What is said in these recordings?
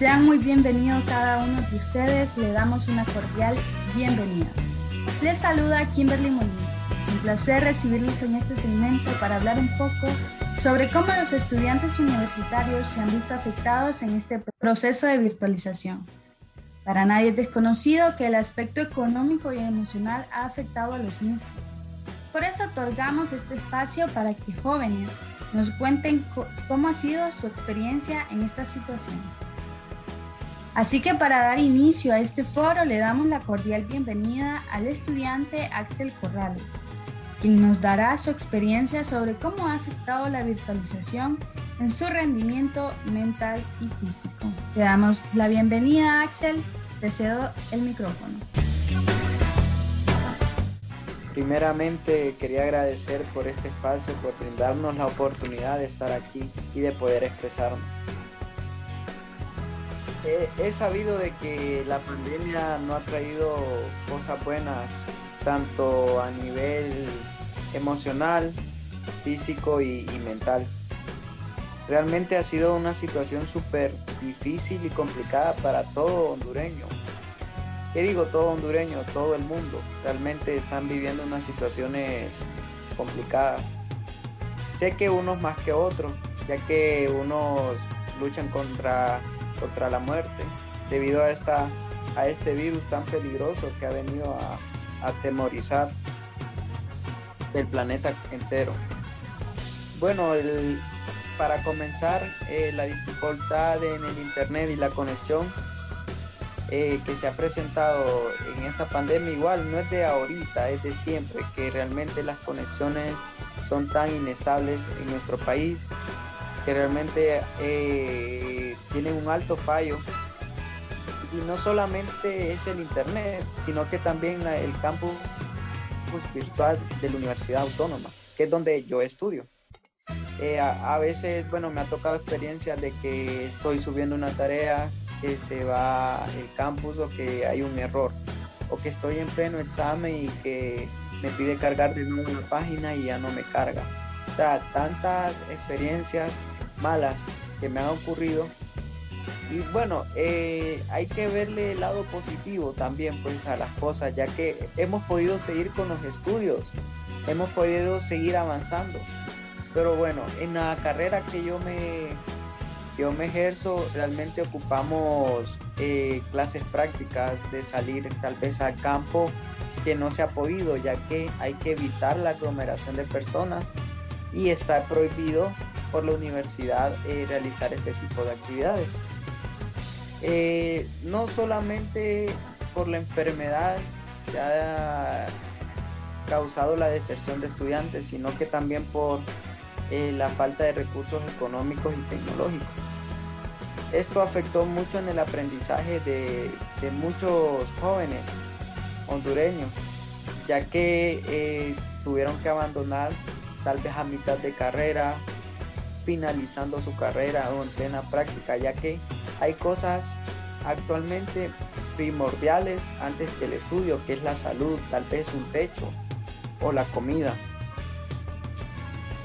Sean muy bienvenidos cada uno de ustedes, le damos una cordial bienvenida. Les saluda Kimberly Molina. Es un placer recibirlos en este segmento para hablar un poco sobre cómo los estudiantes universitarios se han visto afectados en este proceso de virtualización. Para nadie es desconocido que el aspecto económico y emocional ha afectado a los mismos. Por eso otorgamos este espacio para que jóvenes nos cuenten cómo ha sido su experiencia en esta situación. Así que para dar inicio a este foro le damos la cordial bienvenida al estudiante Axel Corrales, quien nos dará su experiencia sobre cómo ha afectado la virtualización en su rendimiento mental y físico. Le damos la bienvenida Axel, te cedo el micrófono. Primeramente quería agradecer por este espacio, por brindarnos la oportunidad de estar aquí y de poder expresarnos he, sabido de que la pandemia no ha traído cosas buenas, tanto a nivel emocional, físico y, mental. Realmente ha sido una situación súper difícil y complicada para todo hondureño. ¿Qué digo todo hondureño? Todo el mundo. Realmente están viviendo unas situaciones complicadas. Sé que unos más que otros, ya que unos luchan contra contra la muerte debido a, esta, a este virus tan peligroso que ha venido a, atemorizar el planeta entero. Bueno, para comenzar, eh, la dificultad en el Internet y la conexión eh, que se ha presentado en esta pandemia igual no es de ahorita, es de siempre, que realmente las conexiones son tan inestables en nuestro país que realmente eh, tienen un alto fallo. Y no solamente es el Internet, sino que también el campus virtual de la Universidad Autónoma, que es donde yo estudio. Eh, a, veces, bueno, me ha tocado experiencia de que estoy subiendo una tarea, que se va el campus o que hay un error, o que estoy en pleno examen y que me pide cargar de nuevo la página y ya no me carga. O sea, tantas experiencias malas que me han ocurrido. Y bueno, eh, hay que verle el lado positivo también pues a las cosas, ya que hemos podido seguir con los estudios, hemos podido seguir avanzando. Pero bueno, en la carrera que yo me, yo me ejerzo, realmente ocupamos eh, clases prácticas de salir tal vez al campo que no se ha podido, ya que hay que evitar la aglomeración de personas y está prohibido por la universidad eh, realizar este tipo de actividades. Eh, no solamente por la enfermedad se ha causado la deserción de estudiantes, sino que también por eh, la falta de recursos económicos y tecnológicos. Esto afectó mucho en el aprendizaje de, de muchos jóvenes hondureños, ya que tuvieron que abandonar tal vez a mitad de carrera, finalizando su carrera o en plena práctica, ya que hay cosas actualmente primordiales antes que el estudio, que es la salud, tal vez un techo o la comida.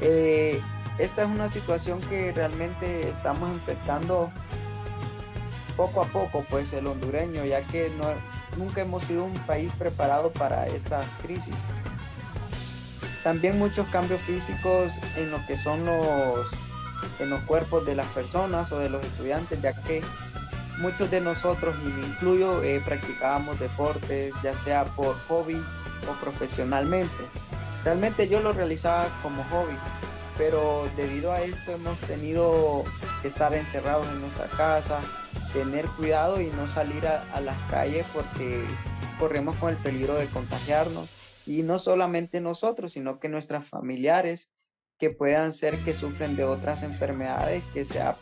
Eh, esta es una situación que realmente estamos enfrentando poco a poco, pues el hondureño, ya que nunca hemos sido un país preparado para estas crisis. También muchos cambios físicos en lo que son los, en los cuerpos de las personas o de los estudiantes, ya que muchos de nosotros, y me incluyo, eh, practicábamos deportes, ya sea por hobby o profesionalmente. Realmente yo lo realizaba como hobby, pero debido a esto hemos tenido que estar encerrados en nuestra casa, tener cuidado y no salir a, a las calles porque corremos con el peligro de contagiarnos y no solamente nosotros, sino que nuestros familiares que puedan ser que sufren de otras enfermedades, que sea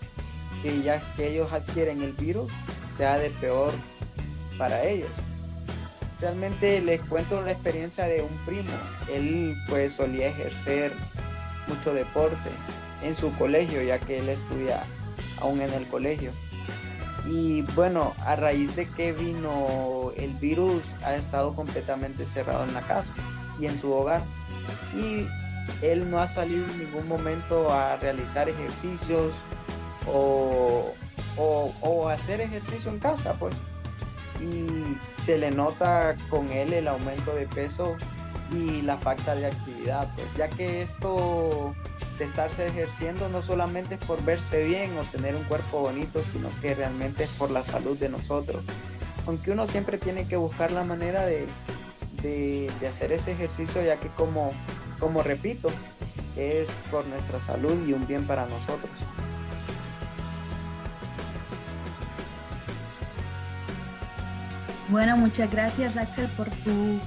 que ya que ellos adquieren el virus, sea de peor para ellos. Realmente les cuento la experiencia de un primo. Él pues solía ejercer mucho deporte en su colegio, ya que él estudia aún en el colegio. Y bueno, a raíz de que vino el virus, ha estado completamente cerrado en la casa y en su hogar. Y él no ha salido en ningún momento a realizar ejercicios o o, hacer ejercicio en casa, pues. Y se le nota con él el aumento de peso y la falta de actividad, pues, ya que esto de estarse ejerciendo no solamente es por verse bien o tener un cuerpo bonito, sino que realmente es por la salud de nosotros. Aunque uno siempre tiene que buscar la manera de, de, hacer ese ejercicio, ya que como, como repito, es por nuestra salud y un bien para nosotros. Bueno, muchas gracias Axel por tu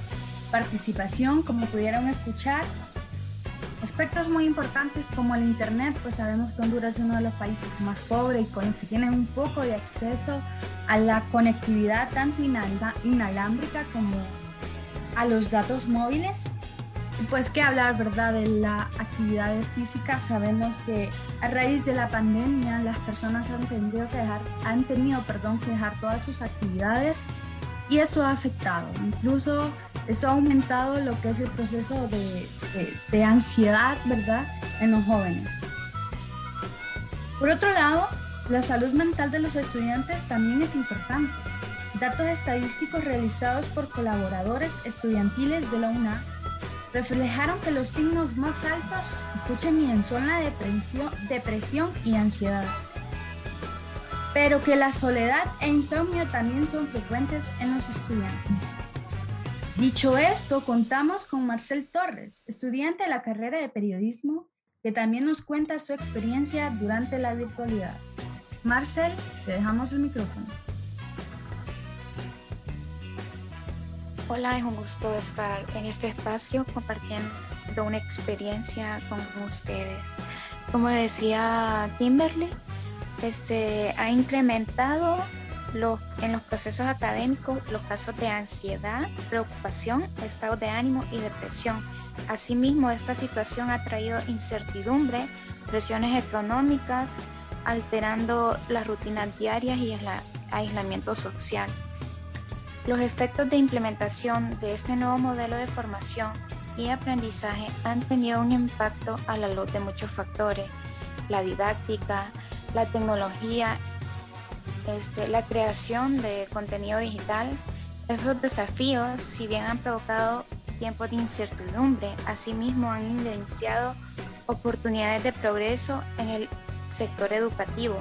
participación. Como pudieron escuchar, aspectos muy importantes como el Internet, pues sabemos que Honduras es uno de los países más pobres y con que tienen un poco de acceso a la conectividad tanto inalámbrica como a los datos móviles. Pues qué hablar, ¿verdad? De las actividades físicas. Sabemos que a raíz de la pandemia las personas han tenido que dejar, han tenido, perdón, que dejar todas sus actividades y eso ha afectado. Incluso eso ha aumentado lo que es el proceso de, de, ansiedad, ¿verdad? En los jóvenes. Por otro lado, la salud mental de los estudiantes también es importante. Datos estadísticos realizados por colaboradores estudiantiles de la UNA reflejaron que los signos más altos, escuchen bien, son la depresión, depresión y ansiedad pero que la soledad e insomnio también son frecuentes en los estudiantes. Dicho esto, contamos con Marcel Torres, estudiante de la carrera de periodismo, que también nos cuenta su experiencia durante la virtualidad. Marcel, te dejamos el micrófono. Hola, es un gusto estar en este espacio compartiendo una experiencia con ustedes. Como decía Kimberly, este, ha incrementado los, en los procesos académicos los casos de ansiedad, preocupación, estado de ánimo y depresión. Asimismo, esta situación ha traído incertidumbre, presiones económicas, alterando las rutinas diarias y el aislamiento social. Los efectos de implementación de este nuevo modelo de formación y aprendizaje han tenido un impacto a la luz de muchos factores, la didáctica, la tecnología, este, la creación de contenido digital. Esos desafíos, si bien han provocado tiempos de incertidumbre, asimismo han evidenciado oportunidades de progreso en el sector educativo,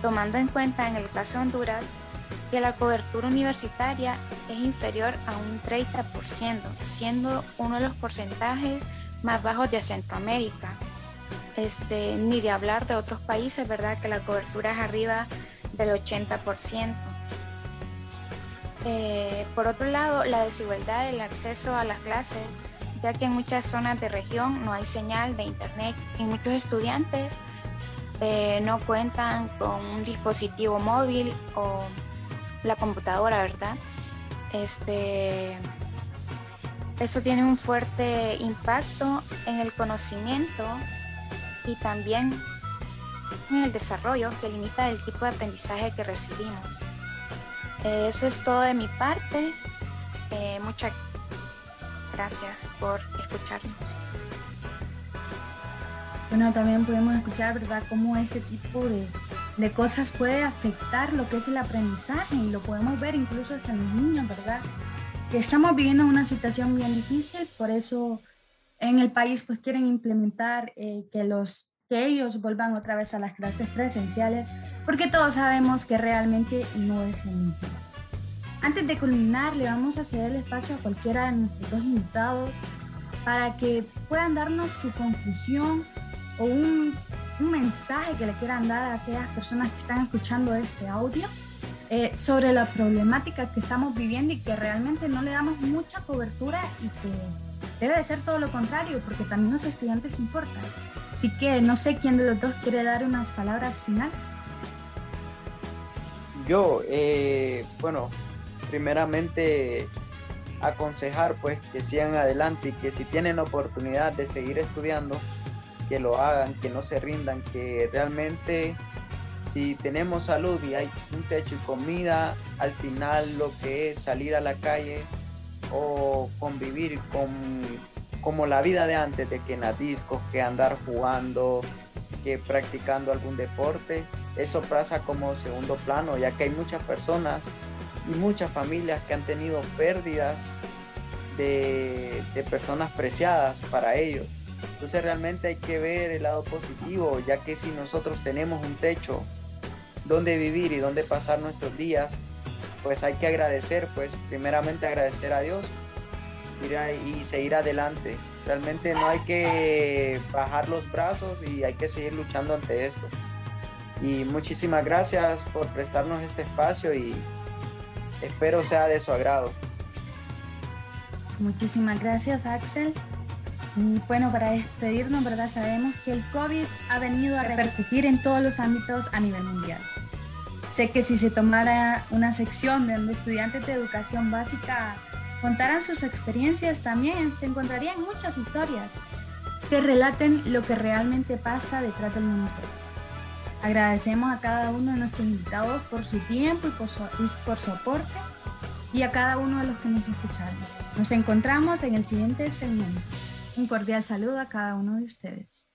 tomando en cuenta en el caso de Honduras que la cobertura universitaria es inferior a un 30%, siendo uno de los porcentajes más bajos de Centroamérica. Este, ni de hablar de otros países, ¿verdad? Que la cobertura es arriba del 80%. Eh, por otro lado, la desigualdad del acceso a las clases, ya que en muchas zonas de región no hay señal de internet y muchos estudiantes eh, no cuentan con un dispositivo móvil o la computadora, ¿verdad? Este, esto tiene un fuerte impacto en el conocimiento y también en el desarrollo que limita el tipo de aprendizaje que recibimos. Eh, eso es todo de mi parte. Eh, muchas gracias por escucharnos. Bueno, también podemos escuchar, ¿verdad?, cómo este tipo de, de cosas puede afectar lo que es el aprendizaje y lo podemos ver incluso hasta en los niños, ¿verdad? Que estamos viviendo una situación bien difícil, por eso en el país pues quieren implementar eh, que, los, que ellos vuelvan otra vez a las clases presenciales, porque todos sabemos que realmente no es lo mismo. Antes de culminar, le vamos a ceder el espacio a cualquiera de nuestros dos invitados para que puedan darnos su conclusión o un, un mensaje que le quieran dar a aquellas personas que están escuchando este audio eh, sobre la problemática que estamos viviendo y que realmente no le damos mucha cobertura y que Debe de ser todo lo contrario, porque también los estudiantes importan. Así que no sé quién de los dos quiere dar unas palabras finales. Yo, eh, bueno, primeramente aconsejar pues que sigan adelante y que si tienen oportunidad de seguir estudiando, que lo hagan, que no se rindan, que realmente si tenemos salud y hay un techo y comida, al final lo que es salir a la calle o convivir con como la vida de antes, de que en la disco, que andar jugando, que practicando algún deporte, eso pasa como segundo plano, ya que hay muchas personas y muchas familias que han tenido pérdidas de, de personas preciadas para ellos. Entonces realmente hay que ver el lado positivo, ya que si nosotros tenemos un techo donde vivir y donde pasar nuestros días, pues hay que agradecer, pues primeramente agradecer a Dios y seguir adelante. Realmente no hay que bajar los brazos y hay que seguir luchando ante esto. Y muchísimas gracias por prestarnos este espacio y espero sea de su agrado. Muchísimas gracias Axel. Y bueno, para despedirnos, ¿verdad? Sabemos que el COVID ha venido a repercutir en todos los ámbitos a nivel mundial. Sé que si se tomara una sección donde estudiantes de educación básica contaran sus experiencias, también se encontrarían muchas historias que relaten lo que realmente pasa detrás del monitor. Agradecemos a cada uno de nuestros invitados por su tiempo y por su, por su aporte y a cada uno de los que nos escucharon. Nos encontramos en el siguiente segmento. Un cordial saludo a cada uno de ustedes.